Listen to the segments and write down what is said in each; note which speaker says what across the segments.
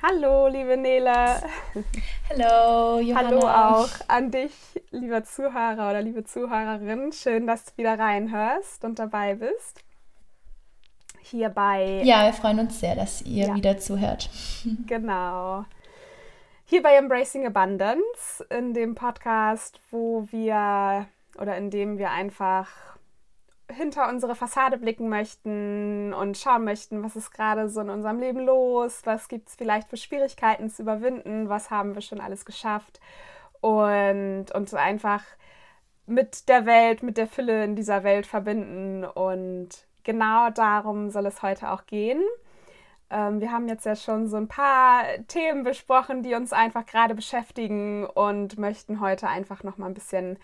Speaker 1: Hallo, liebe Nele.
Speaker 2: Hallo, Johanna.
Speaker 1: Hallo auch an dich, lieber Zuhörer oder liebe Zuhörerin. Schön, dass du wieder reinhörst und dabei bist. Hier bei.
Speaker 2: Ja, wir freuen uns sehr, dass ihr ja. wieder zuhört.
Speaker 1: Genau. Hier bei Embracing Abundance, in dem Podcast, wo wir oder in dem wir einfach hinter unsere Fassade blicken möchten und schauen möchten, was ist gerade so in unserem Leben los, was gibt es vielleicht für Schwierigkeiten zu überwinden, was haben wir schon alles geschafft und uns einfach mit der Welt, mit der Fülle in dieser Welt verbinden. Und genau darum soll es heute auch gehen. Ähm, wir haben jetzt ja schon so ein paar Themen besprochen, die uns einfach gerade beschäftigen und möchten heute einfach noch mal ein bisschen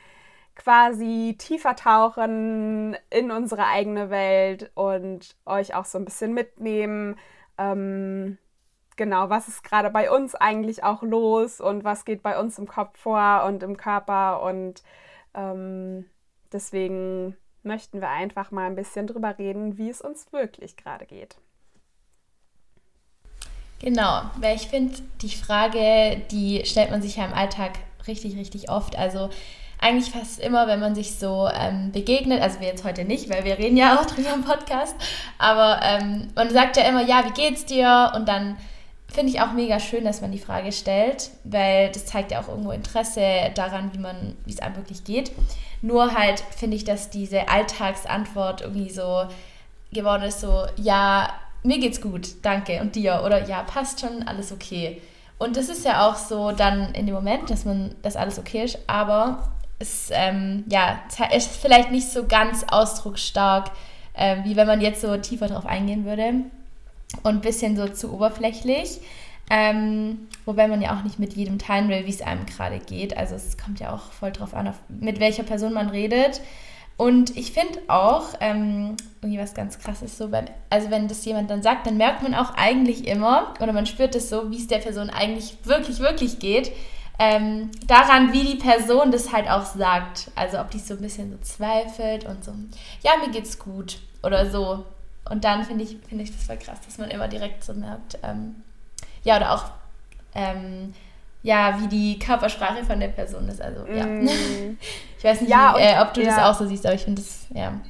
Speaker 1: quasi tiefer tauchen in unsere eigene Welt und euch auch so ein bisschen mitnehmen. Ähm, genau, was ist gerade bei uns eigentlich auch los und was geht bei uns im Kopf vor und im Körper und ähm, deswegen möchten wir einfach mal ein bisschen drüber reden, wie es uns wirklich gerade geht.
Speaker 2: Genau, weil ich finde, die Frage, die stellt man sich ja im Alltag richtig, richtig oft. Also eigentlich fast immer, wenn man sich so ähm, begegnet, also wir jetzt heute nicht, weil wir reden ja auch drüber im Podcast, aber ähm, man sagt ja immer, ja, wie geht's dir? Und dann finde ich auch mega schön, dass man die Frage stellt, weil das zeigt ja auch irgendwo Interesse daran, wie man, wie es einem wirklich geht. Nur halt finde ich, dass diese Alltagsantwort irgendwie so geworden ist, so, ja, mir geht's gut, danke, und dir, oder ja, passt schon, alles okay. Und das ist ja auch so dann in dem Moment, dass man, dass alles okay ist, aber ist, ähm, ja, ist vielleicht nicht so ganz ausdrucksstark, äh, wie wenn man jetzt so tiefer drauf eingehen würde. Und ein bisschen so zu oberflächlich. Ähm, wobei man ja auch nicht mit jedem teilen will, wie es einem gerade geht. Also es kommt ja auch voll drauf an, auf, mit welcher Person man redet. Und ich finde auch, ähm, irgendwie was ganz krasses so, beim, also wenn das jemand dann sagt, dann merkt man auch eigentlich immer, oder man spürt es so, wie es der Person eigentlich wirklich, wirklich geht ähm, daran, wie die Person das halt auch sagt. Also ob die so ein bisschen so zweifelt und so, ja, mir geht's gut oder so. Und dann finde ich, find ich das voll krass, dass man immer direkt so merkt, ähm, ja, oder auch, ähm, ja, wie die Körpersprache von der Person ist. Also, ja. Mm. Ich weiß nicht, ja, wie, äh, ob du ja. das auch so siehst, aber ich finde das, ja.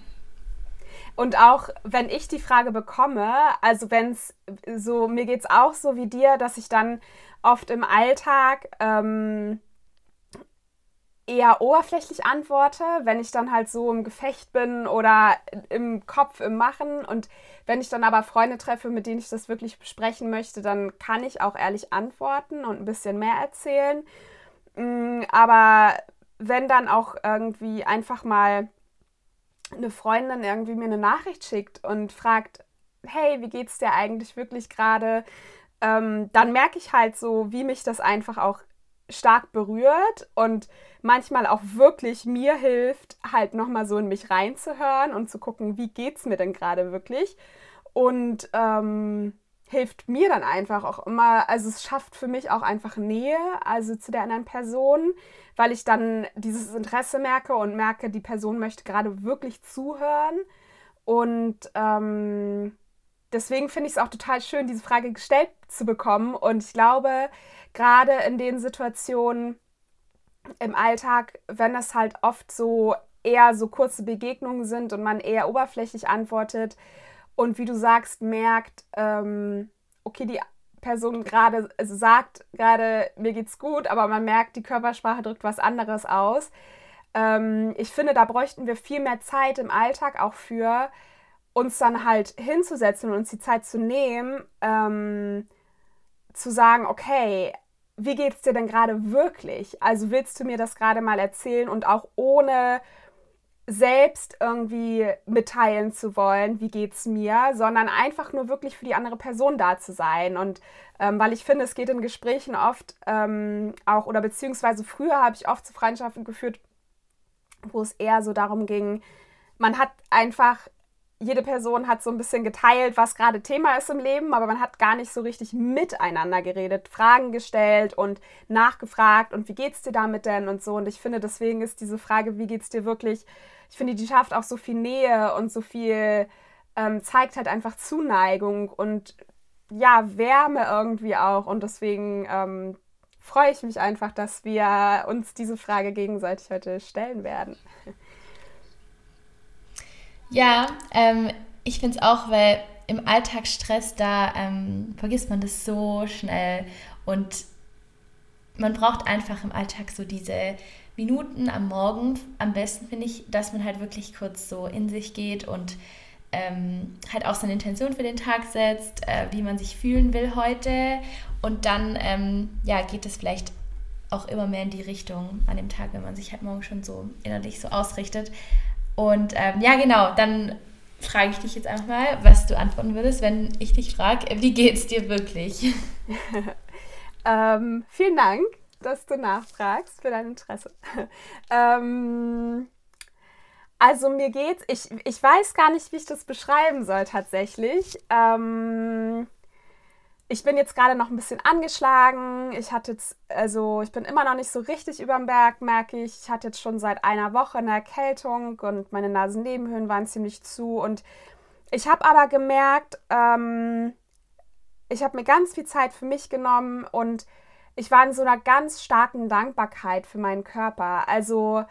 Speaker 1: Und auch wenn ich die Frage bekomme, also wenn es so, mir geht es auch so wie dir, dass ich dann oft im Alltag ähm, eher oberflächlich antworte, wenn ich dann halt so im Gefecht bin oder im Kopf im Machen. Und wenn ich dann aber Freunde treffe, mit denen ich das wirklich besprechen möchte, dann kann ich auch ehrlich antworten und ein bisschen mehr erzählen. Mm, aber wenn dann auch irgendwie einfach mal eine Freundin irgendwie mir eine Nachricht schickt und fragt, hey, wie geht's dir eigentlich wirklich gerade? Ähm, dann merke ich halt so, wie mich das einfach auch stark berührt und manchmal auch wirklich mir hilft, halt nochmal so in mich reinzuhören und zu gucken, wie geht's mir denn gerade wirklich. Und ähm, hilft mir dann einfach auch immer, also es schafft für mich auch einfach Nähe, also zu der anderen Person, weil ich dann dieses Interesse merke und merke, die Person möchte gerade wirklich zuhören. Und ähm, deswegen finde ich es auch total schön, diese Frage gestellt zu bekommen. Und ich glaube, gerade in den Situationen im Alltag, wenn es halt oft so eher so kurze Begegnungen sind und man eher oberflächlich antwortet und wie du sagst, merkt, ähm, okay, die Person gerade also sagt gerade, mir geht's gut, aber man merkt, die Körpersprache drückt was anderes aus. Ähm, ich finde, da bräuchten wir viel mehr Zeit im Alltag auch für, uns dann halt hinzusetzen und uns die Zeit zu nehmen, ähm, zu sagen, okay, wie geht es dir denn gerade wirklich? Also willst du mir das gerade mal erzählen und auch ohne selbst irgendwie mitteilen zu wollen, wie geht es mir, sondern einfach nur wirklich für die andere Person da zu sein. Und ähm, weil ich finde, es geht in Gesprächen oft ähm, auch, oder beziehungsweise früher habe ich oft zu Freundschaften geführt, wo es eher so darum ging, man hat einfach jede Person hat so ein bisschen geteilt, was gerade Thema ist im Leben, aber man hat gar nicht so richtig miteinander geredet, Fragen gestellt und nachgefragt und wie geht's dir damit denn und so. Und ich finde, deswegen ist diese Frage, wie geht's dir wirklich, ich finde, die schafft auch so viel Nähe und so viel, ähm, zeigt halt einfach Zuneigung und ja, Wärme irgendwie auch. Und deswegen ähm, freue ich mich einfach, dass wir uns diese Frage gegenseitig heute stellen werden.
Speaker 2: Ja, ähm, ich finde es auch, weil im Alltagsstress, da ähm, vergisst man das so schnell und man braucht einfach im Alltag so diese Minuten am Morgen. Am besten finde ich, dass man halt wirklich kurz so in sich geht und ähm, halt auch seine Intention für den Tag setzt, äh, wie man sich fühlen will heute. Und dann ähm, ja, geht es vielleicht auch immer mehr in die Richtung an dem Tag, wenn man sich halt morgen schon so innerlich so ausrichtet. Und ähm, ja, genau, dann frage ich dich jetzt einfach mal, was du antworten würdest, wenn ich dich frage, wie geht es dir wirklich?
Speaker 1: ähm, vielen Dank, dass du nachfragst für dein Interesse. ähm, also mir geht's, ich, ich weiß gar nicht, wie ich das beschreiben soll tatsächlich. Ähm, ich bin jetzt gerade noch ein bisschen angeschlagen. Ich hatte jetzt, also ich bin immer noch nicht so richtig über dem Berg, merke ich. Ich hatte jetzt schon seit einer Woche eine Erkältung und meine Nasennebenhöhlen waren ziemlich zu. Und ich habe aber gemerkt, ähm, ich habe mir ganz viel Zeit für mich genommen und ich war in so einer ganz starken Dankbarkeit für meinen Körper. Also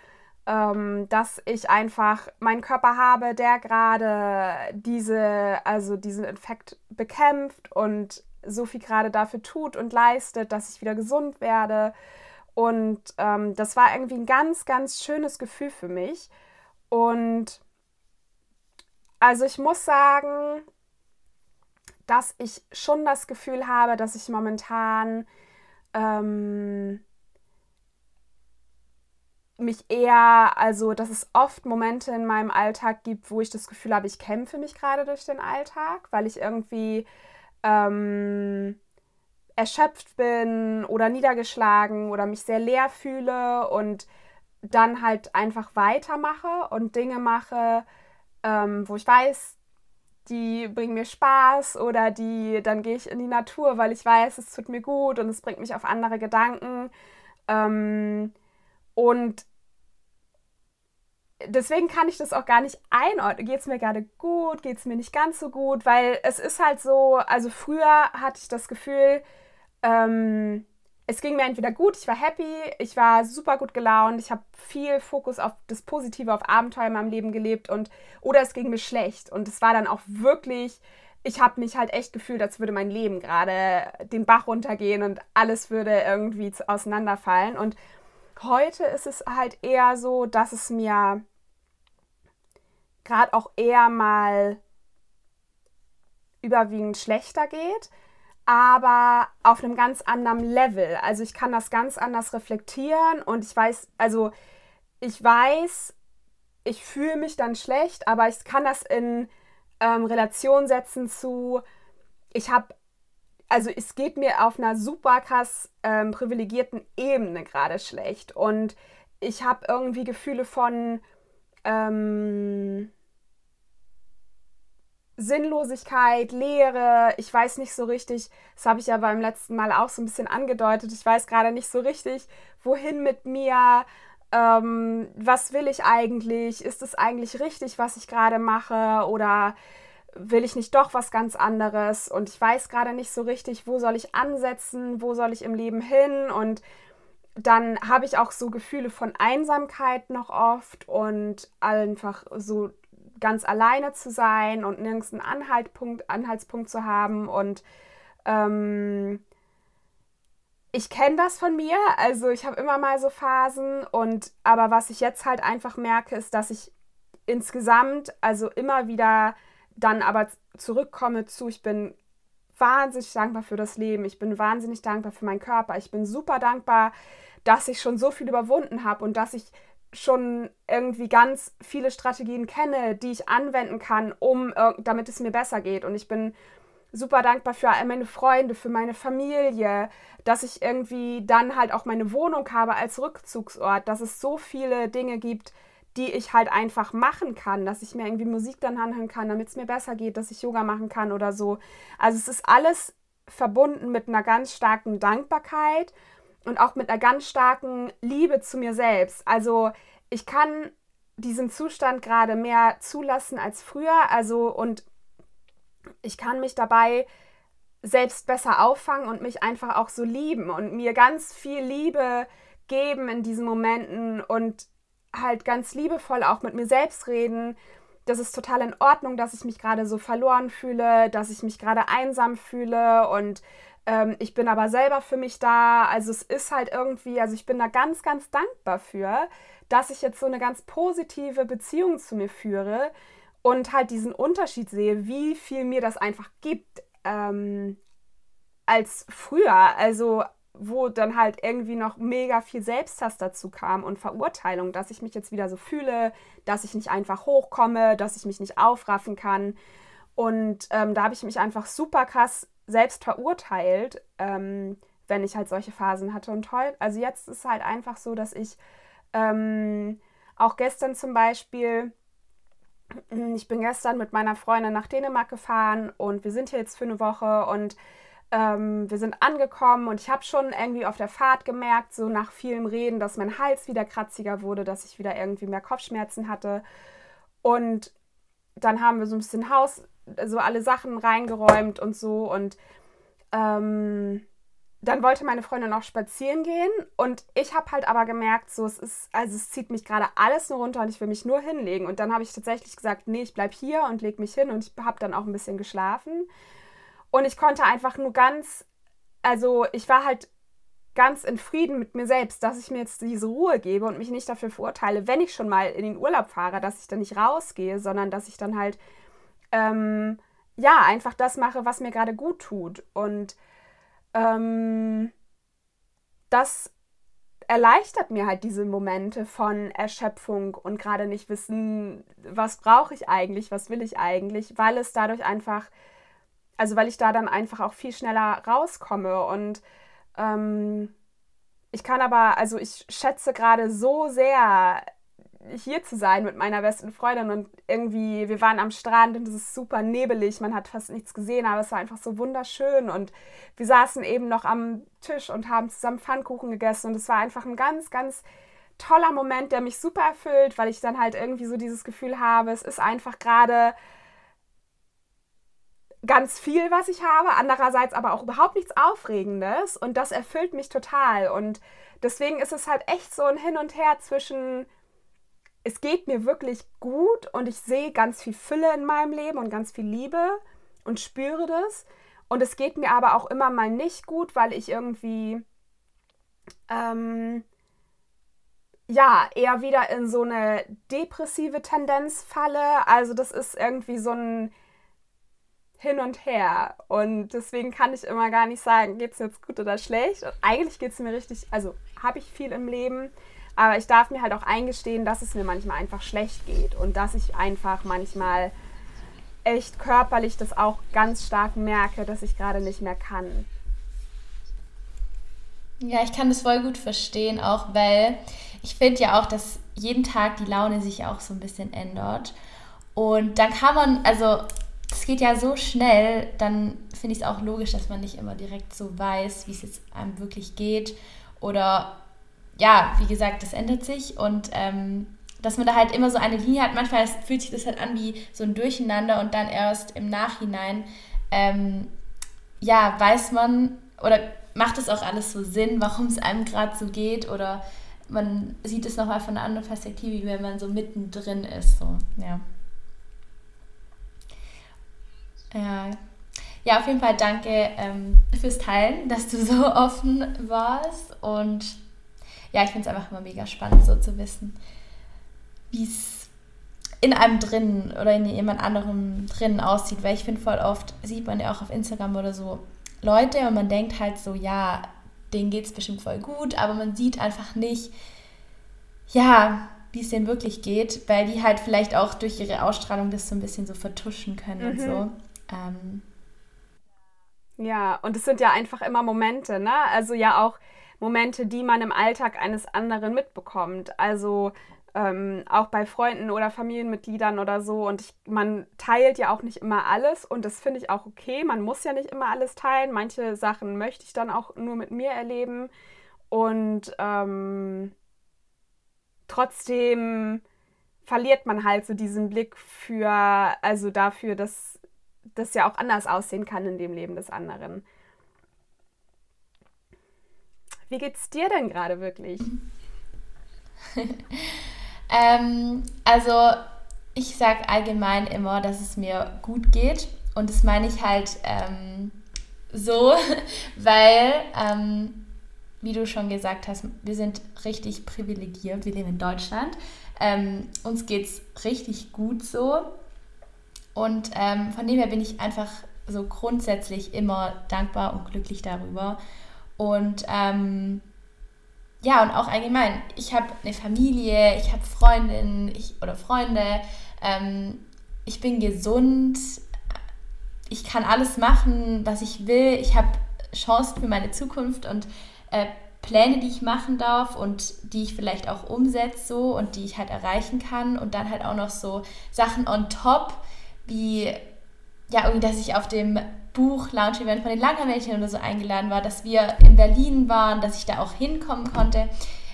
Speaker 1: ähm, dass ich einfach meinen Körper habe, der gerade diese, also diesen Infekt bekämpft und so viel gerade dafür tut und leistet, dass ich wieder gesund werde. Und ähm, das war irgendwie ein ganz, ganz schönes Gefühl für mich. Und also ich muss sagen, dass ich schon das Gefühl habe, dass ich momentan ähm, mich eher, also dass es oft Momente in meinem Alltag gibt, wo ich das Gefühl habe, ich kämpfe mich gerade durch den Alltag, weil ich irgendwie ähm, erschöpft bin oder niedergeschlagen oder mich sehr leer fühle und dann halt einfach weitermache und Dinge mache, ähm, wo ich weiß, die bringen mir Spaß oder die, dann gehe ich in die Natur, weil ich weiß, es tut mir gut und es bringt mich auf andere Gedanken. Ähm, und deswegen kann ich das auch gar nicht einordnen. Geht es mir gerade gut? Geht es mir nicht ganz so gut? Weil es ist halt so, also früher hatte ich das Gefühl, ähm, es ging mir entweder gut, ich war happy, ich war super gut gelaunt, ich habe viel Fokus auf das Positive, auf Abenteuer in meinem Leben gelebt und oder es ging mir schlecht und es war dann auch wirklich, ich habe mich halt echt gefühlt, als würde mein Leben gerade den Bach runtergehen und alles würde irgendwie auseinanderfallen und heute ist es halt eher so, dass es mir gerade auch eher mal überwiegend schlechter geht, aber auf einem ganz anderen Level. Also ich kann das ganz anders reflektieren und ich weiß, also ich weiß, ich fühle mich dann schlecht, aber ich kann das in ähm, Relation setzen zu, ich habe, also es geht mir auf einer super krass ähm, privilegierten Ebene gerade schlecht. Und ich habe irgendwie Gefühle von, ähm, Sinnlosigkeit, Leere, ich weiß nicht so richtig, das habe ich ja beim letzten Mal auch so ein bisschen angedeutet, ich weiß gerade nicht so richtig, wohin mit mir, ähm, was will ich eigentlich, ist es eigentlich richtig, was ich gerade mache? Oder will ich nicht doch was ganz anderes? Und ich weiß gerade nicht so richtig, wo soll ich ansetzen, wo soll ich im Leben hin? Und dann habe ich auch so Gefühle von Einsamkeit noch oft und einfach so ganz alleine zu sein und nirgends einen Anhaltspunkt, Anhaltspunkt zu haben. Und ähm, ich kenne das von mir, also ich habe immer mal so Phasen. Und aber was ich jetzt halt einfach merke, ist, dass ich insgesamt also immer wieder dann aber zurückkomme zu, ich bin wahnsinnig dankbar für das Leben, ich bin wahnsinnig dankbar für meinen Körper, ich bin super dankbar, dass ich schon so viel überwunden habe und dass ich schon irgendwie ganz viele Strategien kenne, die ich anwenden kann, um damit es mir besser geht. Und ich bin super dankbar für meine Freunde, für meine Familie, dass ich irgendwie dann halt auch meine Wohnung habe als Rückzugsort, dass es so viele Dinge gibt, die ich halt einfach machen kann, dass ich mir irgendwie Musik dann anhören kann, damit es mir besser geht, dass ich Yoga machen kann oder so. Also es ist alles verbunden mit einer ganz starken Dankbarkeit und auch mit einer ganz starken Liebe zu mir selbst. Also ich kann diesen Zustand gerade mehr zulassen als früher. Also und ich kann mich dabei selbst besser auffangen und mich einfach auch so lieben und mir ganz viel Liebe geben in diesen Momenten und halt ganz liebevoll auch mit mir selbst reden. Das ist total in Ordnung, dass ich mich gerade so verloren fühle, dass ich mich gerade einsam fühle und ähm, ich bin aber selber für mich da. Also es ist halt irgendwie, also ich bin da ganz, ganz dankbar für, dass ich jetzt so eine ganz positive Beziehung zu mir führe und halt diesen Unterschied sehe, wie viel mir das einfach gibt ähm, als früher. Also wo dann halt irgendwie noch mega viel Selbsthass dazu kam und Verurteilung, dass ich mich jetzt wieder so fühle, dass ich nicht einfach hochkomme, dass ich mich nicht aufraffen kann. Und ähm, da habe ich mich einfach super krass selbst verurteilt, ähm, wenn ich halt solche Phasen hatte. Und heute, also jetzt ist es halt einfach so, dass ich ähm, auch gestern zum Beispiel, ich bin gestern mit meiner Freundin nach Dänemark gefahren und wir sind hier jetzt für eine Woche und ähm, wir sind angekommen und ich habe schon irgendwie auf der Fahrt gemerkt, so nach vielem Reden, dass mein Hals wieder kratziger wurde, dass ich wieder irgendwie mehr Kopfschmerzen hatte. Und dann haben wir so ein bisschen Haus, so alle Sachen reingeräumt und so. Und ähm, dann wollte meine Freundin auch spazieren gehen und ich habe halt aber gemerkt, so es ist, also es zieht mich gerade alles nur runter und ich will mich nur hinlegen. Und dann habe ich tatsächlich gesagt, nee, ich bleibe hier und lege mich hin und ich habe dann auch ein bisschen geschlafen. Und ich konnte einfach nur ganz, also ich war halt ganz in Frieden mit mir selbst, dass ich mir jetzt diese Ruhe gebe und mich nicht dafür verurteile, wenn ich schon mal in den Urlaub fahre, dass ich dann nicht rausgehe, sondern dass ich dann halt ähm, ja, einfach das mache, was mir gerade gut tut. Und ähm, das erleichtert mir halt diese Momente von Erschöpfung und gerade nicht wissen, was brauche ich eigentlich, was will ich eigentlich, weil es dadurch einfach, also weil ich da dann einfach auch viel schneller rauskomme und ähm, ich kann aber, also ich schätze gerade so sehr hier zu sein mit meiner besten Freundin und irgendwie, wir waren am Strand und es ist super nebelig, man hat fast nichts gesehen, aber es war einfach so wunderschön und wir saßen eben noch am Tisch und haben zusammen Pfannkuchen gegessen und es war einfach ein ganz, ganz toller Moment, der mich super erfüllt, weil ich dann halt irgendwie so dieses Gefühl habe, es ist einfach gerade ganz viel, was ich habe, andererseits aber auch überhaupt nichts Aufregendes und das erfüllt mich total und deswegen ist es halt echt so ein Hin und Her zwischen es geht mir wirklich gut und ich sehe ganz viel Fülle in meinem Leben und ganz viel Liebe und spüre das. Und es geht mir aber auch immer mal nicht gut, weil ich irgendwie ähm, ja eher wieder in so eine depressive Tendenz falle. Also das ist irgendwie so ein hin und her. Und deswegen kann ich immer gar nicht sagen, geht es mir jetzt gut oder schlecht. Und eigentlich geht es mir richtig, also habe ich viel im Leben. Aber ich darf mir halt auch eingestehen, dass es mir manchmal einfach schlecht geht und dass ich einfach manchmal echt körperlich das auch ganz stark merke, dass ich gerade nicht mehr kann.
Speaker 2: Ja, ich kann das voll gut verstehen, auch weil ich finde ja auch, dass jeden Tag die Laune sich auch so ein bisschen ändert. Und dann kann man, also geht ja so schnell, dann finde ich es auch logisch, dass man nicht immer direkt so weiß, wie es jetzt einem wirklich geht. Oder ja, wie gesagt, das ändert sich und ähm, dass man da halt immer so eine Linie hat. Manchmal fühlt sich das halt an wie so ein Durcheinander und dann erst im Nachhinein, ähm, ja, weiß man oder macht es auch alles so Sinn, warum es einem gerade so geht oder man sieht es nochmal von einer anderen Perspektive, wie wenn man so mittendrin ist. So, ja. Ja. Ja, auf jeden Fall danke ähm, fürs Teilen, dass du so offen warst und ja, ich finde es einfach immer mega spannend, so zu wissen, wie es in einem drin oder in jemand anderem drin aussieht. Weil ich finde, voll oft sieht man ja auch auf Instagram oder so Leute und man denkt halt so, ja, denen geht es bestimmt voll gut, aber man sieht einfach nicht, ja, wie es denen wirklich geht, weil die halt vielleicht auch durch ihre Ausstrahlung das so ein bisschen so vertuschen können mhm. und so. Ähm,
Speaker 1: ja, und es sind ja einfach immer Momente, ne? Also ja auch Momente, die man im Alltag eines anderen mitbekommt. Also ähm, auch bei Freunden oder Familienmitgliedern oder so. Und ich, man teilt ja auch nicht immer alles und das finde ich auch okay. Man muss ja nicht immer alles teilen. Manche Sachen möchte ich dann auch nur mit mir erleben. Und ähm, trotzdem verliert man halt so diesen Blick für, also dafür, dass das ja auch anders aussehen kann in dem Leben des anderen. Wie geht's dir denn gerade wirklich?
Speaker 2: ähm, also ich sage allgemein immer, dass es mir gut geht. Und das meine ich halt ähm, so, weil, ähm, wie du schon gesagt hast, wir sind richtig privilegiert. Wir leben in Deutschland. Ähm, uns geht es richtig gut so. Und ähm, von dem her bin ich einfach so grundsätzlich immer dankbar und glücklich darüber. Und ähm, ja, und auch allgemein, ich habe eine Familie, ich habe Freundinnen ich, oder Freunde, ähm, ich bin gesund, ich kann alles machen, was ich will, ich habe Chancen für meine Zukunft und äh, Pläne, die ich machen darf und die ich vielleicht auch umsetze so und die ich halt erreichen kann und dann halt auch noch so Sachen on top, wie ja, irgendwie, dass ich auf dem Buch-Lounge-Event von den Langermädchen oder so eingeladen war, dass wir in Berlin waren, dass ich da auch hinkommen konnte.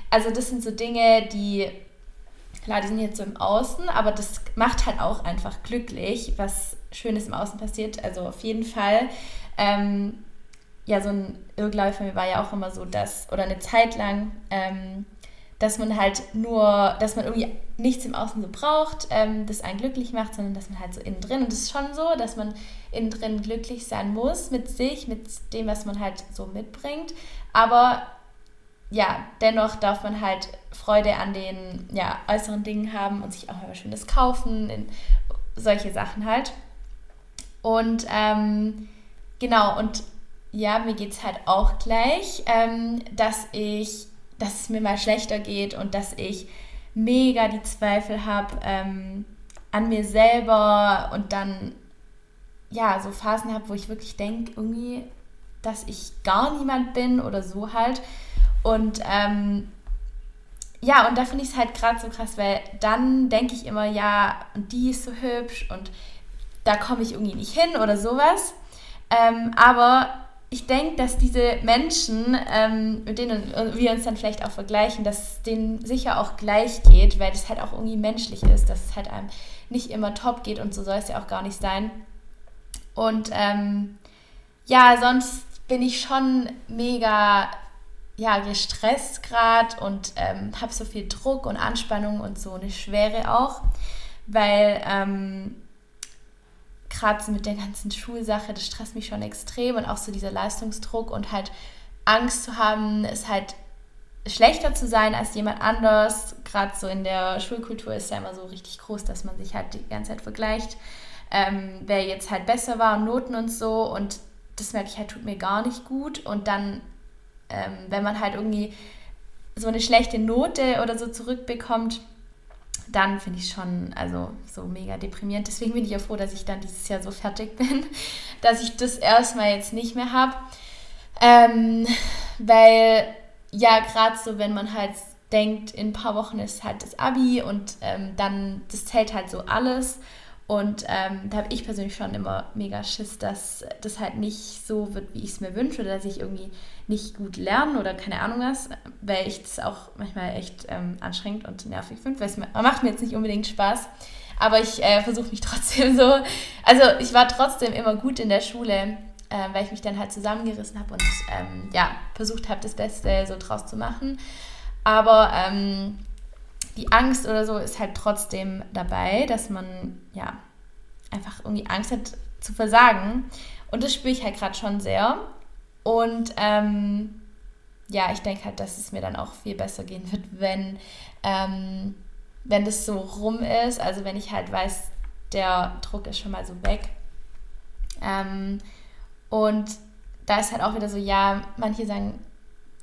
Speaker 2: Also das sind so Dinge, die, klar, die sind jetzt so im Außen, aber das macht halt auch einfach glücklich, was Schönes im Außen passiert. Also auf jeden Fall. Ähm, ja, so ein Irrglaube von mir war ja auch immer so, dass, oder eine Zeit lang, ähm, dass man halt nur, dass man irgendwie nichts im Außen so braucht, ähm, das einen glücklich macht, sondern dass man halt so innen drin, und es ist schon so, dass man innen drin glücklich sein muss mit sich, mit dem, was man halt so mitbringt, aber ja, dennoch darf man halt Freude an den ja, äußeren Dingen haben und sich auch mal was Schönes kaufen, solche Sachen halt. Und ähm, genau, und ja, mir geht es halt auch gleich, ähm, dass ich dass es mir mal schlechter geht und dass ich mega die Zweifel habe ähm, an mir selber und dann ja so Phasen habe, wo ich wirklich denke, irgendwie, dass ich gar niemand bin oder so halt. Und ähm, ja, und da finde ich es halt gerade so krass, weil dann denke ich immer, ja, und die ist so hübsch und da komme ich irgendwie nicht hin oder sowas. Ähm, aber ich denke, dass diese Menschen, ähm, mit denen wir uns dann vielleicht auch vergleichen, dass es denen sicher auch gleich geht, weil das halt auch irgendwie menschlich ist, dass es halt einem nicht immer top geht und so soll es ja auch gar nicht sein. Und ähm, ja, sonst bin ich schon mega ja, gestresst gerade und ähm, habe so viel Druck und Anspannung und so eine Schwere auch, weil ähm, gerade so mit der ganzen Schulsache, das stresst mich schon extrem und auch so dieser Leistungsdruck und halt Angst zu haben, es halt schlechter zu sein als jemand anders. Gerade so in der Schulkultur ist ja immer so richtig groß, dass man sich halt die ganze Zeit vergleicht, ähm, wer jetzt halt besser war und Noten und so. Und das merke ich halt, tut mir gar nicht gut. Und dann, ähm, wenn man halt irgendwie so eine schlechte Note oder so zurückbekommt, dann finde ich schon also so mega deprimierend. Deswegen bin ich ja froh, dass ich dann dieses Jahr so fertig bin, dass ich das erstmal jetzt nicht mehr habe. Ähm, weil ja, gerade so, wenn man halt denkt, in ein paar Wochen ist halt das Abi und ähm, dann, das zählt halt so alles. Und ähm, da habe ich persönlich schon immer mega Schiss, dass das halt nicht so wird, wie ich es mir wünsche, oder dass ich irgendwie nicht gut lerne oder keine Ahnung was, weil ich das auch manchmal echt ähm, anstrengend und nervig finde, weil es macht mir jetzt nicht unbedingt Spaß. Aber ich äh, versuche mich trotzdem so. Also ich war trotzdem immer gut in der Schule, äh, weil ich mich dann halt zusammengerissen habe und ähm, ja, versucht habe, das Beste so draus zu machen. Aber ähm, die Angst oder so ist halt trotzdem dabei, dass man ja einfach irgendwie Angst hat zu versagen. Und das spüre ich halt gerade schon sehr. Und ähm, ja, ich denke halt, dass es mir dann auch viel besser gehen wird, wenn, ähm, wenn das so rum ist. Also wenn ich halt weiß, der Druck ist schon mal so weg. Ähm, und da ist halt auch wieder so, ja, manche sagen,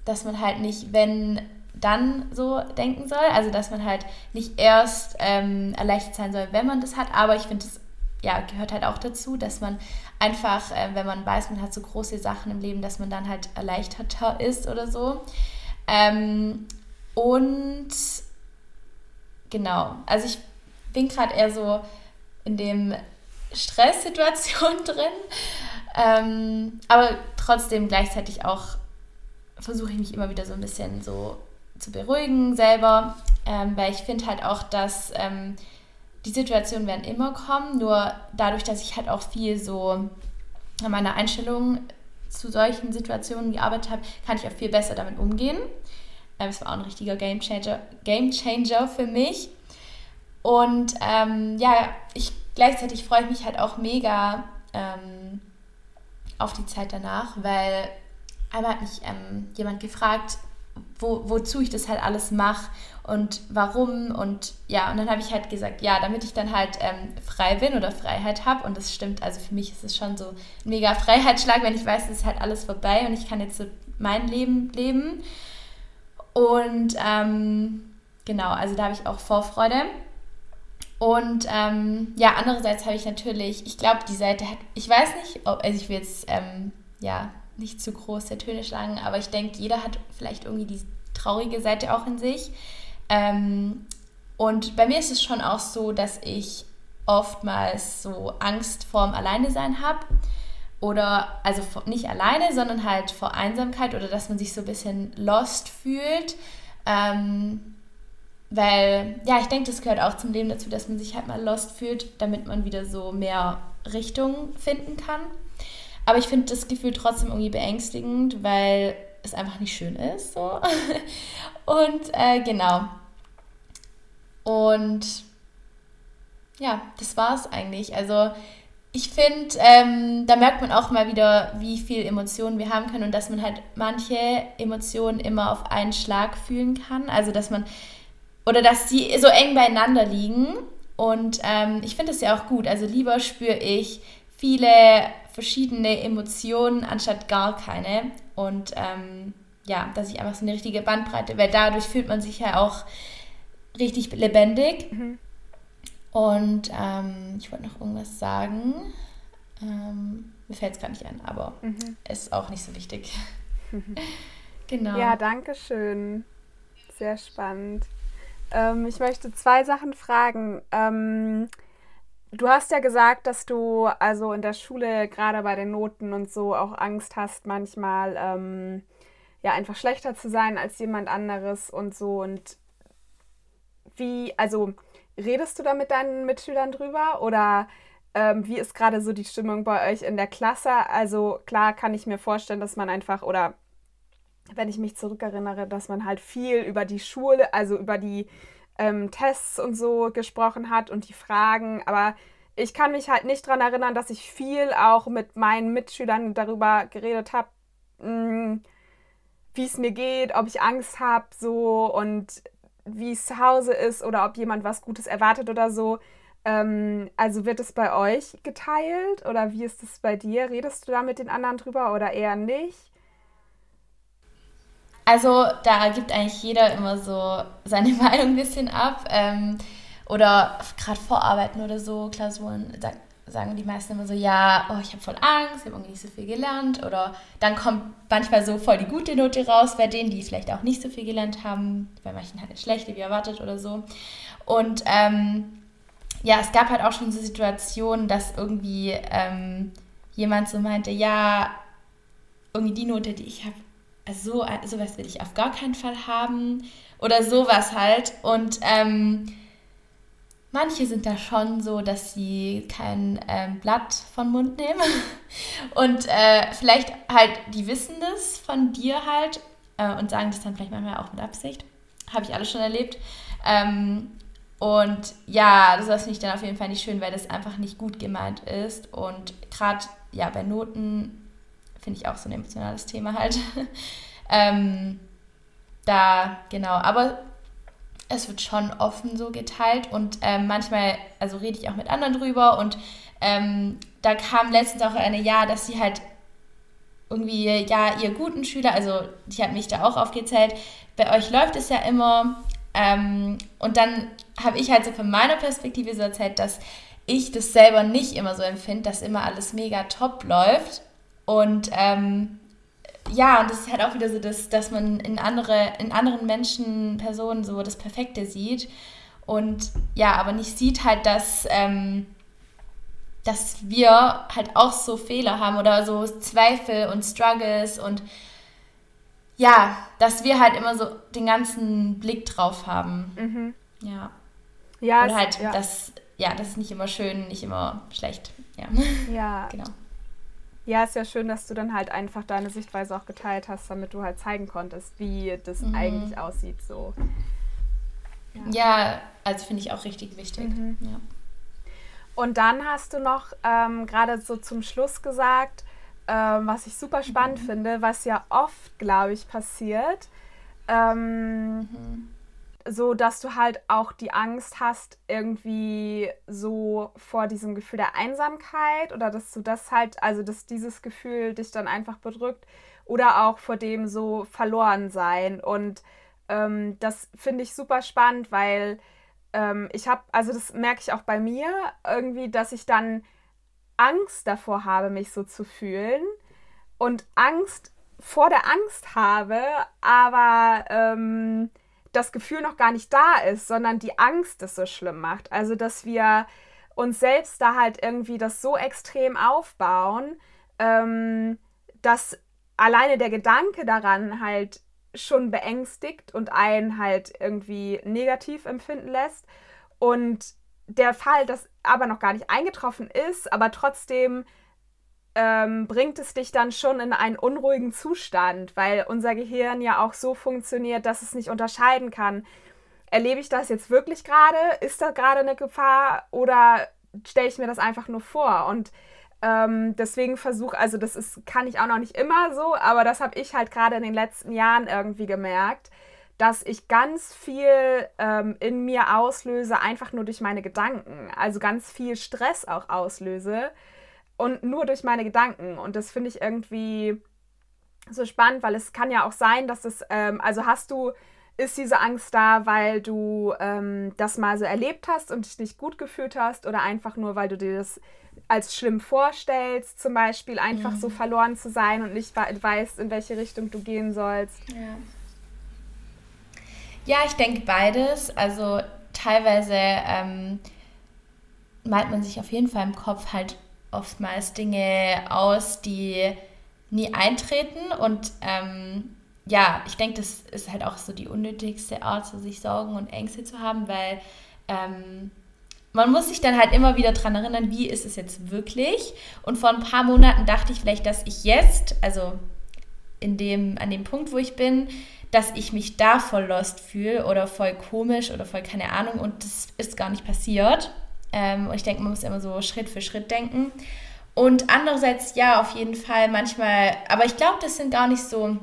Speaker 2: dass man halt nicht, wenn dann so denken soll. Also dass man halt nicht erst ähm, erleichtert sein soll, wenn man das hat. Aber ich finde, das ja, gehört halt auch dazu, dass man einfach, äh, wenn man weiß, man hat so große Sachen im Leben, dass man dann halt erleichterter ist oder so. Ähm, und genau, also ich bin gerade eher so in dem Stresssituation drin, ähm, aber trotzdem gleichzeitig auch versuche ich mich immer wieder so ein bisschen so zu beruhigen selber, ähm, weil ich finde halt auch, dass ähm, die Situationen werden immer kommen, nur dadurch, dass ich halt auch viel so an meiner Einstellung zu solchen Situationen gearbeitet habe, kann ich auch viel besser damit umgehen. Es war auch ein richtiger Game Changer, Game Changer für mich. Und ähm, ja, ich gleichzeitig freue ich mich halt auch mega ähm, auf die Zeit danach, weil einmal hat mich ähm, jemand gefragt, wo, wozu ich das halt alles mache und warum und ja, und dann habe ich halt gesagt, ja, damit ich dann halt ähm, frei bin oder Freiheit habe und das stimmt, also für mich ist es schon so ein mega Freiheitsschlag, wenn ich weiß, es ist halt alles vorbei und ich kann jetzt so mein Leben leben und ähm, genau, also da habe ich auch Vorfreude. Und ähm, ja, andererseits habe ich natürlich, ich glaube, die Seite hat, ich weiß nicht, ob, also ich will jetzt ähm, ja nicht zu große Töne schlagen, aber ich denke, jeder hat vielleicht irgendwie die traurige Seite auch in sich. Ähm, und bei mir ist es schon auch so, dass ich oftmals so Angst vorm Alleine sein habe oder also nicht alleine, sondern halt vor Einsamkeit oder dass man sich so ein bisschen lost fühlt. Ähm, weil, ja, ich denke, das gehört auch zum Leben dazu, dass man sich halt mal lost fühlt, damit man wieder so mehr Richtung finden kann. Aber ich finde das Gefühl trotzdem irgendwie beängstigend, weil es einfach nicht schön ist. So. Und äh, genau. Und ja, das war es eigentlich. Also ich finde, ähm, da merkt man auch mal wieder, wie viel Emotionen wir haben können und dass man halt manche Emotionen immer auf einen Schlag fühlen kann. Also dass man, oder dass die so eng beieinander liegen. Und ähm, ich finde das ja auch gut. Also lieber spüre ich viele verschiedene Emotionen anstatt gar keine. Und ähm, ja, dass ich einfach so eine richtige Bandbreite, weil dadurch fühlt man sich ja auch richtig lebendig. Mhm. Und ähm, ich wollte noch irgendwas sagen. Ähm, mir fällt es gar nicht ein, aber mhm. ist auch nicht so wichtig.
Speaker 1: genau. Ja, danke schön. Sehr spannend. Ähm, ich möchte zwei Sachen fragen. Du hast ja gesagt, dass du also in der Schule gerade bei den Noten und so auch Angst hast, manchmal ähm, ja einfach schlechter zu sein als jemand anderes und so. Und wie, also redest du da mit deinen Mitschülern drüber oder ähm, wie ist gerade so die Stimmung bei euch in der Klasse? Also klar kann ich mir vorstellen, dass man einfach oder wenn ich mich zurückerinnere, dass man halt viel über die Schule, also über die ähm, Tests und so gesprochen hat und die Fragen, aber ich kann mich halt nicht daran erinnern, dass ich viel auch mit meinen Mitschülern darüber geredet habe, mm, wie es mir geht, ob ich Angst habe, so und wie es zu Hause ist oder ob jemand was Gutes erwartet oder so. Ähm, also wird es bei euch geteilt oder wie ist es bei dir? Redest du da mit den anderen drüber oder eher nicht?
Speaker 2: Also da gibt eigentlich jeder immer so seine Meinung ein bisschen ab. Ähm, oder gerade Vorarbeiten oder so, Klausuren, sagt sagen die meisten immer so, ja, oh, ich habe voll Angst, ich habe irgendwie nicht so viel gelernt. Oder dann kommt manchmal so voll die gute Note raus bei denen, die vielleicht auch nicht so viel gelernt haben. Bei manchen halt eine schlechte, wie erwartet oder so. Und ähm, ja, es gab halt auch schon so Situationen, dass irgendwie ähm, jemand so meinte, ja, irgendwie die Note, die ich habe, also so, sowas will ich auf gar keinen Fall haben. Oder sowas halt. Und ähm, Manche sind da schon so, dass sie kein ähm, Blatt von Mund nehmen und äh, vielleicht halt, die wissen das von dir halt äh, und sagen das dann vielleicht manchmal auch mit Absicht. Habe ich alles schon erlebt. Ähm, und ja, das finde ich dann auf jeden Fall nicht schön, weil das einfach nicht gut gemeint ist. Und gerade ja, bei Noten finde ich auch so ein emotionales Thema halt. ähm, da, genau. Aber es wird schon offen so geteilt und ähm, manchmal, also rede ich auch mit anderen drüber und ähm, da kam letztens auch eine, ja, dass sie halt irgendwie, ja, ihr guten Schüler, also die hat mich da auch aufgezählt, bei euch läuft es ja immer ähm, und dann habe ich halt so von meiner Perspektive so erzählt, dass ich das selber nicht immer so empfinde, dass immer alles mega top läuft und ähm, ja, und das ist halt auch wieder so, dass, dass man in, andere, in anderen Menschen, Personen so das Perfekte sieht. Und ja, aber nicht sieht halt, dass, ähm, dass wir halt auch so Fehler haben oder so Zweifel und Struggles und ja, dass wir halt immer so den ganzen Blick drauf haben. Mhm. Ja. Ja. Oder halt, ja. dass ja, das ist nicht immer schön, nicht immer schlecht. Ja,
Speaker 1: ja. genau. Ja, ist ja schön, dass du dann halt einfach deine Sichtweise auch geteilt hast, damit du halt zeigen konntest, wie das mhm. eigentlich aussieht. So.
Speaker 2: Ja, ja also finde ich auch richtig wichtig. Mhm. Ja.
Speaker 1: Und dann hast du noch ähm, gerade so zum Schluss gesagt, ähm, was ich super spannend mhm. finde, was ja oft, glaube ich, passiert, ähm, mhm so, dass du halt auch die Angst hast, irgendwie so vor diesem Gefühl der Einsamkeit oder dass du das halt, also dass dieses Gefühl dich dann einfach bedrückt oder auch vor dem so verloren sein. Und ähm, das finde ich super spannend, weil ähm, ich habe, also das merke ich auch bei mir irgendwie, dass ich dann Angst davor habe, mich so zu fühlen und Angst vor der Angst habe, aber ähm, das Gefühl noch gar nicht da ist, sondern die Angst es so schlimm macht. Also, dass wir uns selbst da halt irgendwie das so extrem aufbauen, ähm, dass alleine der Gedanke daran halt schon beängstigt und einen halt irgendwie negativ empfinden lässt. Und der Fall, das aber noch gar nicht eingetroffen ist, aber trotzdem ähm, bringt es dich dann schon in einen unruhigen Zustand, weil unser Gehirn ja auch so funktioniert, dass es nicht unterscheiden kann. Erlebe ich das jetzt wirklich gerade? Ist da gerade eine Gefahr oder stelle ich mir das einfach nur vor? Und ähm, deswegen versuche, also das ist, kann ich auch noch nicht immer so, aber das habe ich halt gerade in den letzten Jahren irgendwie gemerkt, dass ich ganz viel ähm, in mir auslöse, einfach nur durch meine Gedanken. Also ganz viel Stress auch auslöse und nur durch meine Gedanken. Und das finde ich irgendwie so spannend, weil es kann ja auch sein, dass es, ähm, also hast du, ist diese Angst da, weil du ähm, das mal so erlebt hast und dich nicht gut gefühlt hast oder einfach nur, weil du dir das als schlimm vorstellst, zum Beispiel einfach mhm. so verloren zu sein und nicht weißt, in welche Richtung du gehen sollst?
Speaker 2: Ja, ja ich denke beides. Also teilweise ähm, malt man sich auf jeden Fall im Kopf halt oftmals Dinge aus, die nie eintreten. Und ähm, ja, ich denke, das ist halt auch so die unnötigste Art, so sich Sorgen und Ängste zu haben, weil ähm, man muss sich dann halt immer wieder daran erinnern, wie ist es jetzt wirklich. Und vor ein paar Monaten dachte ich vielleicht, dass ich jetzt, also in dem, an dem Punkt, wo ich bin, dass ich mich da voll lost fühle oder voll komisch oder voll keine Ahnung und das ist gar nicht passiert. Ähm, und ich denke, man muss immer so Schritt für Schritt denken. Und andererseits, ja, auf jeden Fall manchmal, aber ich glaube, das sind gar nicht so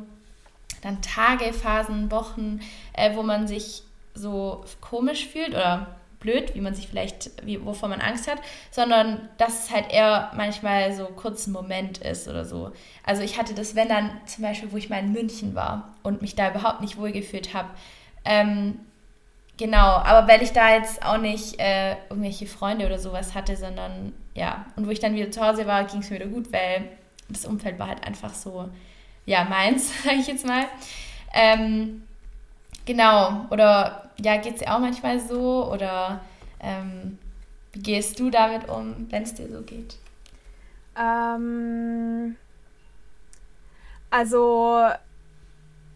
Speaker 2: dann Tage, Phasen, Wochen, äh, wo man sich so komisch fühlt oder blöd, wie man sich vielleicht, wie, wovor man Angst hat, sondern dass es halt eher manchmal so kurz ein Moment ist oder so. Also ich hatte das, wenn dann zum Beispiel, wo ich mal in München war und mich da überhaupt nicht wohlgefühlt habe, ähm, Genau, aber weil ich da jetzt auch nicht äh, irgendwelche Freunde oder sowas hatte, sondern ja, und wo ich dann wieder zu Hause war, ging es mir wieder gut, weil das Umfeld war halt einfach so, ja, meins, sage ich jetzt mal. Ähm, genau, oder ja, geht es dir auch manchmal so oder ähm, wie gehst du damit um, wenn es dir so geht?
Speaker 1: Ähm, also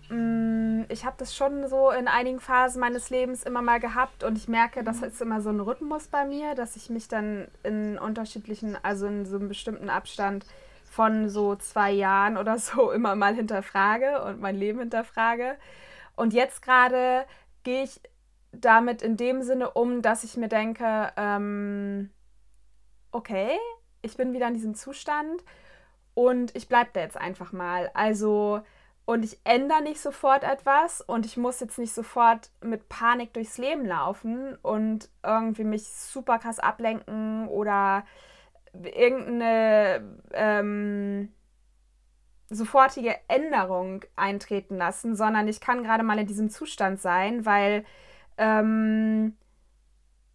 Speaker 1: ich habe das schon so in einigen Phasen meines Lebens immer mal gehabt und ich merke, das ist immer so ein Rhythmus bei mir, dass ich mich dann in unterschiedlichen, also in so einem bestimmten Abstand von so zwei Jahren oder so immer mal hinterfrage und mein Leben hinterfrage. Und jetzt gerade gehe ich damit in dem Sinne um, dass ich mir denke, ähm, okay, ich bin wieder in diesem Zustand und ich bleibe da jetzt einfach mal. Also und ich ändere nicht sofort etwas und ich muss jetzt nicht sofort mit Panik durchs Leben laufen und irgendwie mich super krass ablenken oder irgendeine ähm, sofortige Änderung eintreten lassen, sondern ich kann gerade mal in diesem Zustand sein, weil ähm,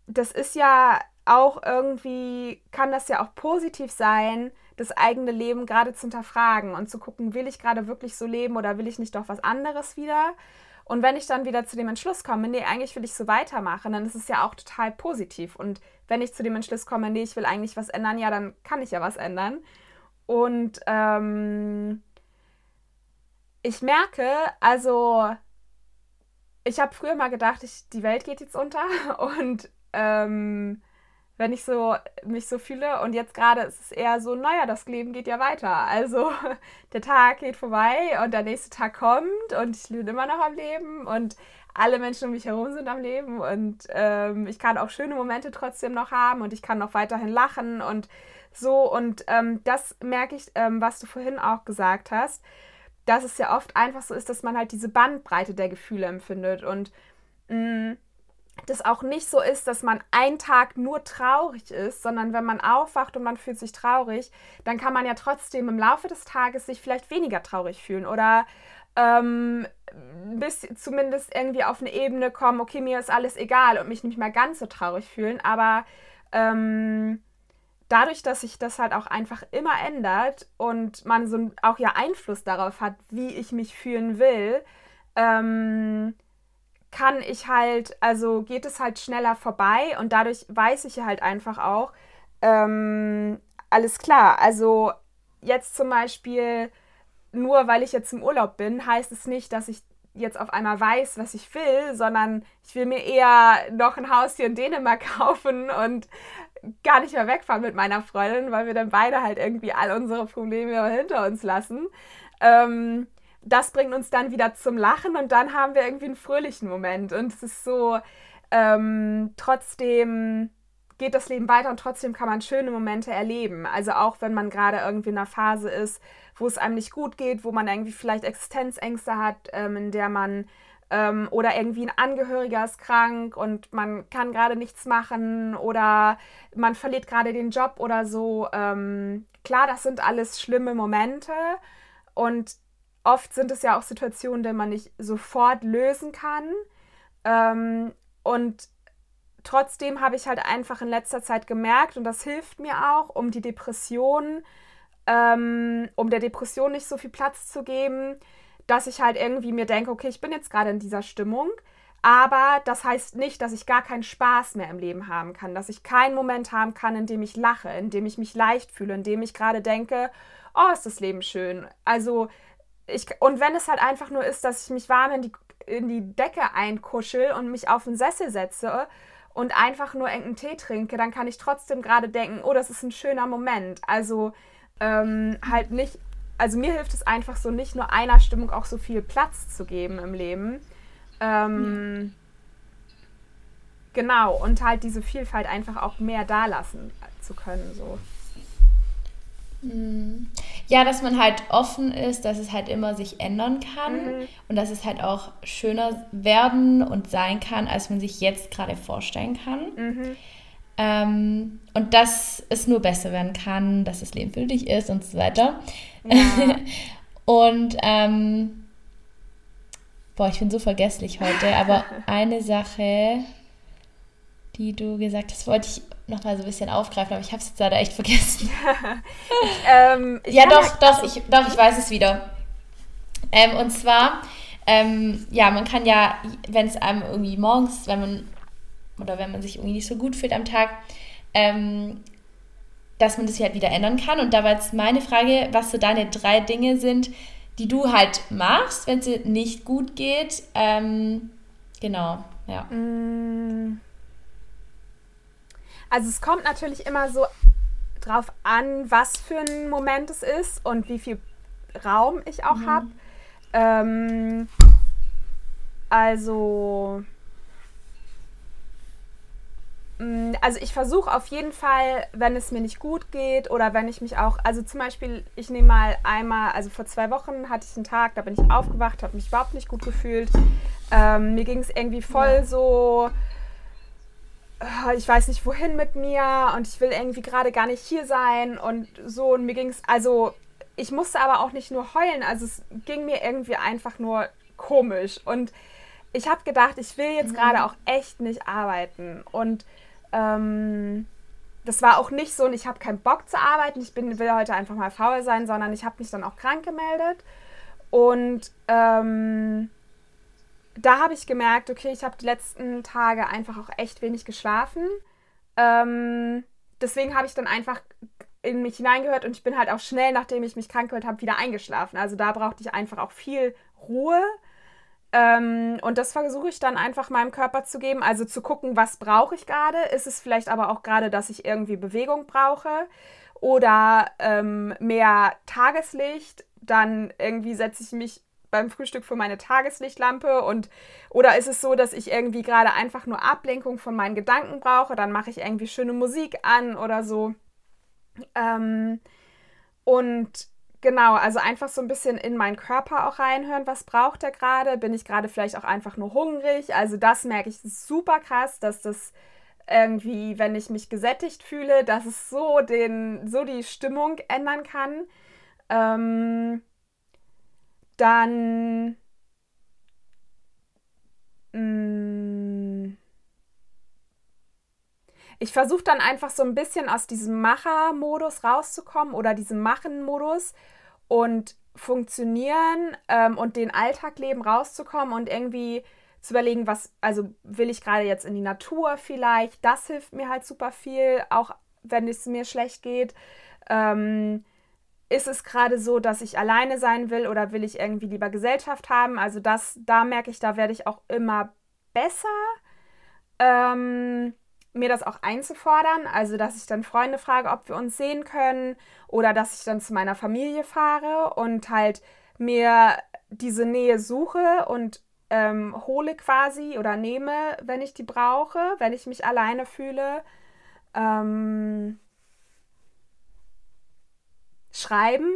Speaker 1: das ist ja auch irgendwie, kann das ja auch positiv sein, das eigene Leben gerade zu hinterfragen und zu gucken, will ich gerade wirklich so leben oder will ich nicht doch was anderes wieder? Und wenn ich dann wieder zu dem Entschluss komme, nee, eigentlich will ich so weitermachen, dann ist es ja auch total positiv. Und wenn ich zu dem Entschluss komme, nee, ich will eigentlich was ändern, ja, dann kann ich ja was ändern. Und ähm, ich merke, also ich habe früher mal gedacht, ich, die Welt geht jetzt unter und ähm, wenn ich so mich so fühle. Und jetzt gerade ist es eher so, naja, das Leben geht ja weiter. Also der Tag geht vorbei und der nächste Tag kommt und ich bin immer noch am Leben und alle Menschen um mich herum sind am Leben und ähm, ich kann auch schöne Momente trotzdem noch haben und ich kann noch weiterhin lachen und so. Und ähm, das merke ich, ähm, was du vorhin auch gesagt hast, dass es ja oft einfach so ist, dass man halt diese Bandbreite der Gefühle empfindet und mh, mm, das auch nicht so ist, dass man einen Tag nur traurig ist, sondern wenn man aufwacht und man fühlt sich traurig, dann kann man ja trotzdem im Laufe des Tages sich vielleicht weniger traurig fühlen oder ähm, bis zumindest irgendwie auf eine Ebene kommen, okay, mir ist alles egal und mich nicht mehr ganz so traurig fühlen, aber ähm, dadurch, dass sich das halt auch einfach immer ändert und man so auch ja Einfluss darauf hat, wie ich mich fühlen will, ähm, kann ich halt, also geht es halt schneller vorbei und dadurch weiß ich halt einfach auch, ähm, alles klar. Also jetzt zum Beispiel, nur weil ich jetzt im Urlaub bin, heißt es nicht, dass ich jetzt auf einmal weiß, was ich will, sondern ich will mir eher noch ein Haus hier in Dänemark kaufen und gar nicht mehr wegfahren mit meiner Freundin, weil wir dann beide halt irgendwie all unsere Probleme hinter uns lassen. Ähm, das bringt uns dann wieder zum Lachen und dann haben wir irgendwie einen fröhlichen Moment. Und es ist so, ähm, trotzdem geht das Leben weiter und trotzdem kann man schöne Momente erleben. Also auch wenn man gerade irgendwie in einer Phase ist, wo es einem nicht gut geht, wo man irgendwie vielleicht Existenzängste hat, ähm, in der man ähm, oder irgendwie ein Angehöriger ist krank und man kann gerade nichts machen oder man verliert gerade den Job oder so. Ähm, klar, das sind alles schlimme Momente und oft sind es ja auch Situationen, die man nicht sofort lösen kann. Ähm, und trotzdem habe ich halt einfach in letzter Zeit gemerkt, und das hilft mir auch, um die Depression, ähm, um der Depression nicht so viel Platz zu geben, dass ich halt irgendwie mir denke, okay, ich bin jetzt gerade in dieser Stimmung, aber das heißt nicht, dass ich gar keinen Spaß mehr im Leben haben kann, dass ich keinen Moment haben kann, in dem ich lache, in dem ich mich leicht fühle, in dem ich gerade denke, oh, ist das Leben schön. Also ich, und wenn es halt einfach nur ist, dass ich mich warm in die, in die Decke einkuschel und mich auf den Sessel setze und einfach nur irgendeinen Tee trinke, dann kann ich trotzdem gerade denken, oh, das ist ein schöner Moment. Also ähm, halt nicht, also mir hilft es einfach so, nicht nur einer Stimmung auch so viel Platz zu geben im Leben. Ähm, ja. Genau, und halt diese Vielfalt einfach auch mehr dalassen zu können. So.
Speaker 2: Mhm. Ja, dass man halt offen ist, dass es halt immer sich ändern kann mhm. und dass es halt auch schöner werden und sein kann, als man sich jetzt gerade vorstellen kann. Mhm. Ähm, und dass es nur besser werden kann, dass das Leben für dich ist und so weiter. Ja. und ähm, boah, ich bin so vergesslich heute, aber eine Sache, die du gesagt hast, wollte ich noch mal so ein bisschen aufgreifen, aber ich habe es jetzt leider echt vergessen. ich, ähm, ja, doch, doch, ich, doch, ich weiß es wieder. Ähm, und zwar, ähm, ja, man kann ja, wenn es einem irgendwie morgens, wenn man, oder wenn man sich irgendwie nicht so gut fühlt am Tag, ähm, dass man das halt wieder ändern kann. Und da war jetzt meine Frage, was so deine drei Dinge sind, die du halt machst, wenn es dir nicht gut geht. Ähm, genau, ja.
Speaker 1: Mm. Also es kommt natürlich immer so drauf an, was für ein Moment es ist und wie viel Raum ich auch mhm. habe. Ähm, also, mm, also ich versuche auf jeden Fall, wenn es mir nicht gut geht oder wenn ich mich auch, also zum Beispiel, ich nehme mal einmal, also vor zwei Wochen hatte ich einen Tag, da bin ich aufgewacht, habe mich überhaupt nicht gut gefühlt. Ähm, mir ging es irgendwie voll ja. so ich weiß nicht wohin mit mir und ich will irgendwie gerade gar nicht hier sein und so. Und mir ging es, also ich musste aber auch nicht nur heulen, also es ging mir irgendwie einfach nur komisch. Und ich habe gedacht, ich will jetzt mhm. gerade auch echt nicht arbeiten. Und ähm, das war auch nicht so und ich habe keinen Bock zu arbeiten, ich bin, will heute einfach mal faul sein, sondern ich habe mich dann auch krank gemeldet. Und ähm, da habe ich gemerkt, okay, ich habe die letzten Tage einfach auch echt wenig geschlafen. Ähm, deswegen habe ich dann einfach in mich hineingehört und ich bin halt auch schnell, nachdem ich mich krank gehört habe, wieder eingeschlafen. Also da brauchte ich einfach auch viel Ruhe. Ähm, und das versuche ich dann einfach meinem Körper zu geben. Also zu gucken, was brauche ich gerade. Ist es vielleicht aber auch gerade, dass ich irgendwie Bewegung brauche oder ähm, mehr Tageslicht. Dann irgendwie setze ich mich beim Frühstück für meine Tageslichtlampe und oder ist es so, dass ich irgendwie gerade einfach nur Ablenkung von meinen Gedanken brauche, dann mache ich irgendwie schöne Musik an oder so. Ähm, und genau, also einfach so ein bisschen in meinen Körper auch reinhören, was braucht er gerade? Bin ich gerade vielleicht auch einfach nur hungrig? Also das merke ich super krass, dass das irgendwie, wenn ich mich gesättigt fühle, dass es so den, so die Stimmung ändern kann. Ähm, dann mm, ich versuche dann einfach so ein bisschen aus diesem Macher-Modus rauszukommen oder diesem Machen-Modus und funktionieren ähm, und den Alltag leben rauszukommen und irgendwie zu überlegen, was, also will ich gerade jetzt in die Natur vielleicht, das hilft mir halt super viel, auch wenn es mir schlecht geht. Ähm, ist es gerade so, dass ich alleine sein will oder will ich irgendwie lieber Gesellschaft haben? Also das, da merke ich, da werde ich auch immer besser. Ähm, mir das auch einzufordern, also dass ich dann Freunde frage, ob wir uns sehen können oder dass ich dann zu meiner Familie fahre und halt mir diese Nähe suche und ähm, hole quasi oder nehme, wenn ich die brauche, wenn ich mich alleine fühle. Ähm, schreiben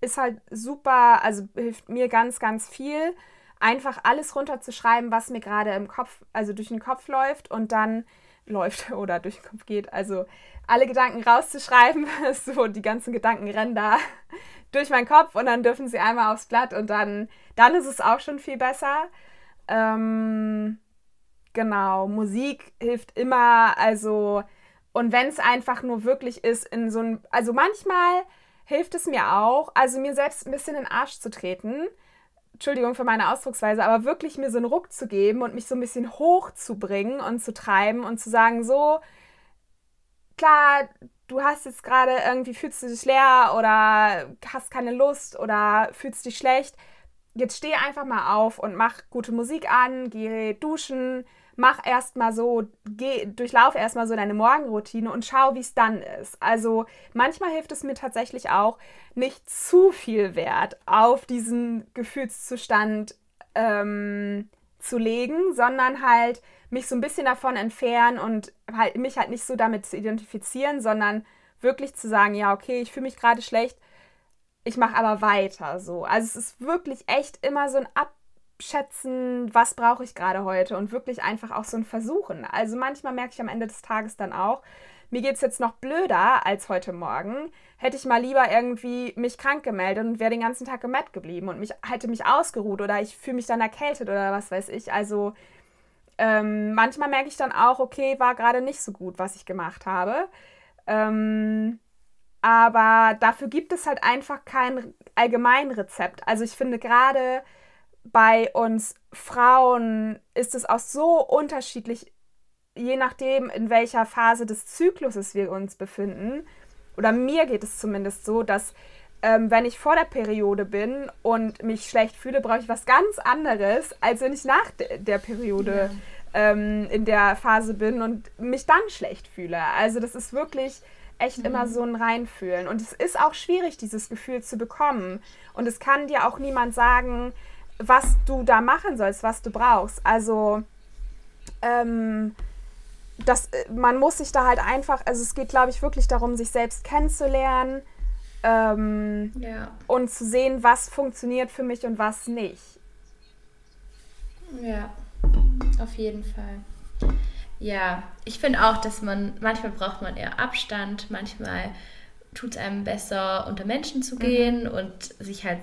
Speaker 1: ist halt super, also hilft mir ganz, ganz viel, einfach alles runterzuschreiben, was mir gerade im Kopf, also durch den Kopf läuft und dann läuft oder durch den Kopf geht. Also alle Gedanken rauszuschreiben, so die ganzen Gedanken rennen da durch meinen Kopf und dann dürfen sie einmal aufs Blatt und dann, dann ist es auch schon viel besser. Ähm, genau, Musik hilft immer, also und wenn es einfach nur wirklich ist in so ein, also manchmal hilft es mir auch, also mir selbst ein bisschen in den Arsch zu treten Entschuldigung für meine Ausdrucksweise, aber wirklich mir so einen Ruck zu geben und mich so ein bisschen hochzubringen und zu treiben und zu sagen, so, klar, du hast jetzt gerade irgendwie, fühlst du dich leer oder hast keine Lust oder fühlst dich schlecht. Jetzt steh einfach mal auf und mach gute Musik an, geh duschen, mach erstmal so, geh, durchlauf erstmal so deine Morgenroutine und schau, wie es dann ist. Also manchmal hilft es mir tatsächlich auch, nicht zu viel Wert auf diesen Gefühlszustand ähm, zu legen, sondern halt mich so ein bisschen davon entfernen und halt mich halt nicht so damit zu identifizieren, sondern wirklich zu sagen, ja, okay, ich fühle mich gerade schlecht, ich mache aber weiter so. Also es ist wirklich echt immer so ein Ab abschätzen, was brauche ich gerade heute und wirklich einfach auch so ein Versuchen. Also manchmal merke ich am Ende des Tages dann auch, mir geht es jetzt noch blöder als heute Morgen. Hätte ich mal lieber irgendwie mich krank gemeldet und wäre den ganzen Tag im Bett geblieben und mich hätte mich ausgeruht oder ich fühle mich dann erkältet oder was weiß ich. Also ähm, manchmal merke ich dann auch, okay, war gerade nicht so gut, was ich gemacht habe. Ähm, aber dafür gibt es halt einfach kein Allgemeinrezept. Also ich finde gerade bei uns Frauen ist es auch so unterschiedlich, je nachdem, in welcher Phase des Zykluses wir uns befinden. Oder mir geht es zumindest so, dass ähm, wenn ich vor der Periode bin und mich schlecht fühle, brauche ich was ganz anderes, als wenn ich nach de der Periode ja. ähm, in der Phase bin und mich dann schlecht fühle. Also das ist wirklich echt mhm. immer so ein Reinfühlen. Und es ist auch schwierig, dieses Gefühl zu bekommen. Und es kann dir auch niemand sagen, was du da machen sollst, was du brauchst. Also ähm, das, man muss sich da halt einfach, also es geht, glaube ich, wirklich darum, sich selbst kennenzulernen ähm, ja. und zu sehen, was funktioniert für mich und was nicht.
Speaker 2: Ja, auf jeden Fall. Ja, ich finde auch, dass man, manchmal braucht man eher Abstand, manchmal tut es einem besser, unter Menschen zu gehen mhm. und sich halt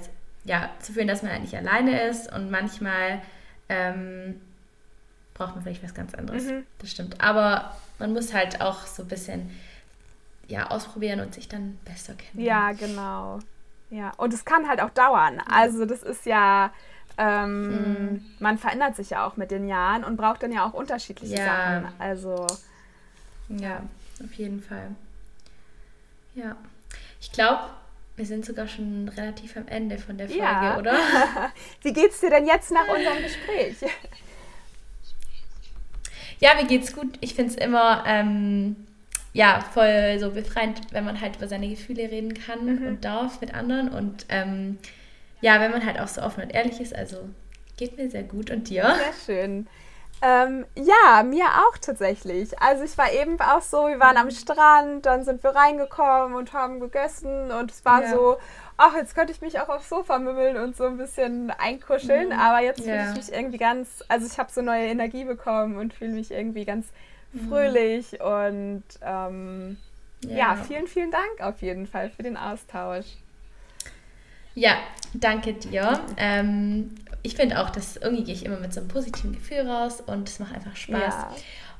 Speaker 2: ja, zu fühlen, dass man halt nicht alleine ist und manchmal ähm, braucht man vielleicht was ganz anderes. Mhm. Das stimmt. Aber man muss halt auch so ein bisschen ja, ausprobieren und sich dann besser kennen.
Speaker 1: Ja, genau. Ja, und es kann halt auch dauern. Also das ist ja, ähm, mhm. man verändert sich ja auch mit den Jahren und braucht dann ja auch unterschiedliche ja. Sachen. Also
Speaker 2: ja, auf jeden Fall. Ja, ich glaube, wir sind sogar schon relativ am Ende von der Folge, ja. oder?
Speaker 1: Wie geht's dir denn jetzt nach unserem Gespräch?
Speaker 2: Ja, mir geht's gut. Ich finde es immer ähm, ja, voll so befreiend, wenn man halt über seine Gefühle reden kann mhm. und darf mit anderen. Und ähm, ja, wenn man halt auch so offen und ehrlich ist. Also geht mir sehr gut. Und dir?
Speaker 1: Sehr schön. Ähm, ja, mir auch tatsächlich. Also ich war eben auch so, wir waren am Strand, dann sind wir reingekommen und haben gegessen und es war ja. so, ach, jetzt könnte ich mich auch aufs Sofa mümmeln und so ein bisschen einkuscheln, mhm. aber jetzt fühle ja. ich mich irgendwie ganz, also ich habe so neue Energie bekommen und fühle mich irgendwie ganz mhm. fröhlich und ähm, ja. ja, vielen, vielen Dank auf jeden Fall für den Austausch.
Speaker 2: Ja, danke dir. Ähm, ich finde auch, dass irgendwie gehe ich immer mit so einem positiven Gefühl raus und es macht einfach Spaß. Ja.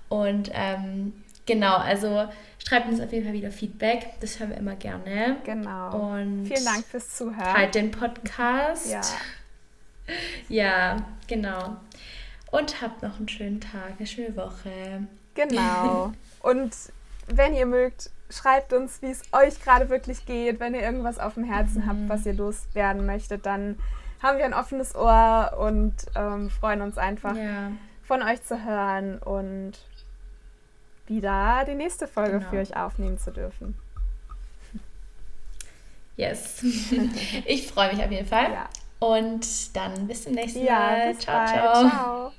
Speaker 2: Und ähm, genau, also schreibt uns auf jeden Fall wieder Feedback. Das hören wir immer gerne.
Speaker 1: Genau. Und vielen Dank fürs Zuhören.
Speaker 2: Halt den Podcast. Ja. Ja, genau. Und habt noch einen schönen Tag, eine schöne Woche.
Speaker 1: Genau. Und wenn ihr mögt, schreibt uns, wie es euch gerade wirklich geht. Wenn ihr irgendwas auf dem Herzen mhm. habt, was ihr loswerden möchtet, dann haben wir ein offenes Ohr und ähm, freuen uns einfach, ja. von euch zu hören und wieder die nächste Folge genau. für euch aufnehmen zu dürfen.
Speaker 2: Yes. ich freue mich auf jeden Fall. Ja. Und dann bis zum nächsten Mal.
Speaker 1: Ja, ciao, ciao. ciao.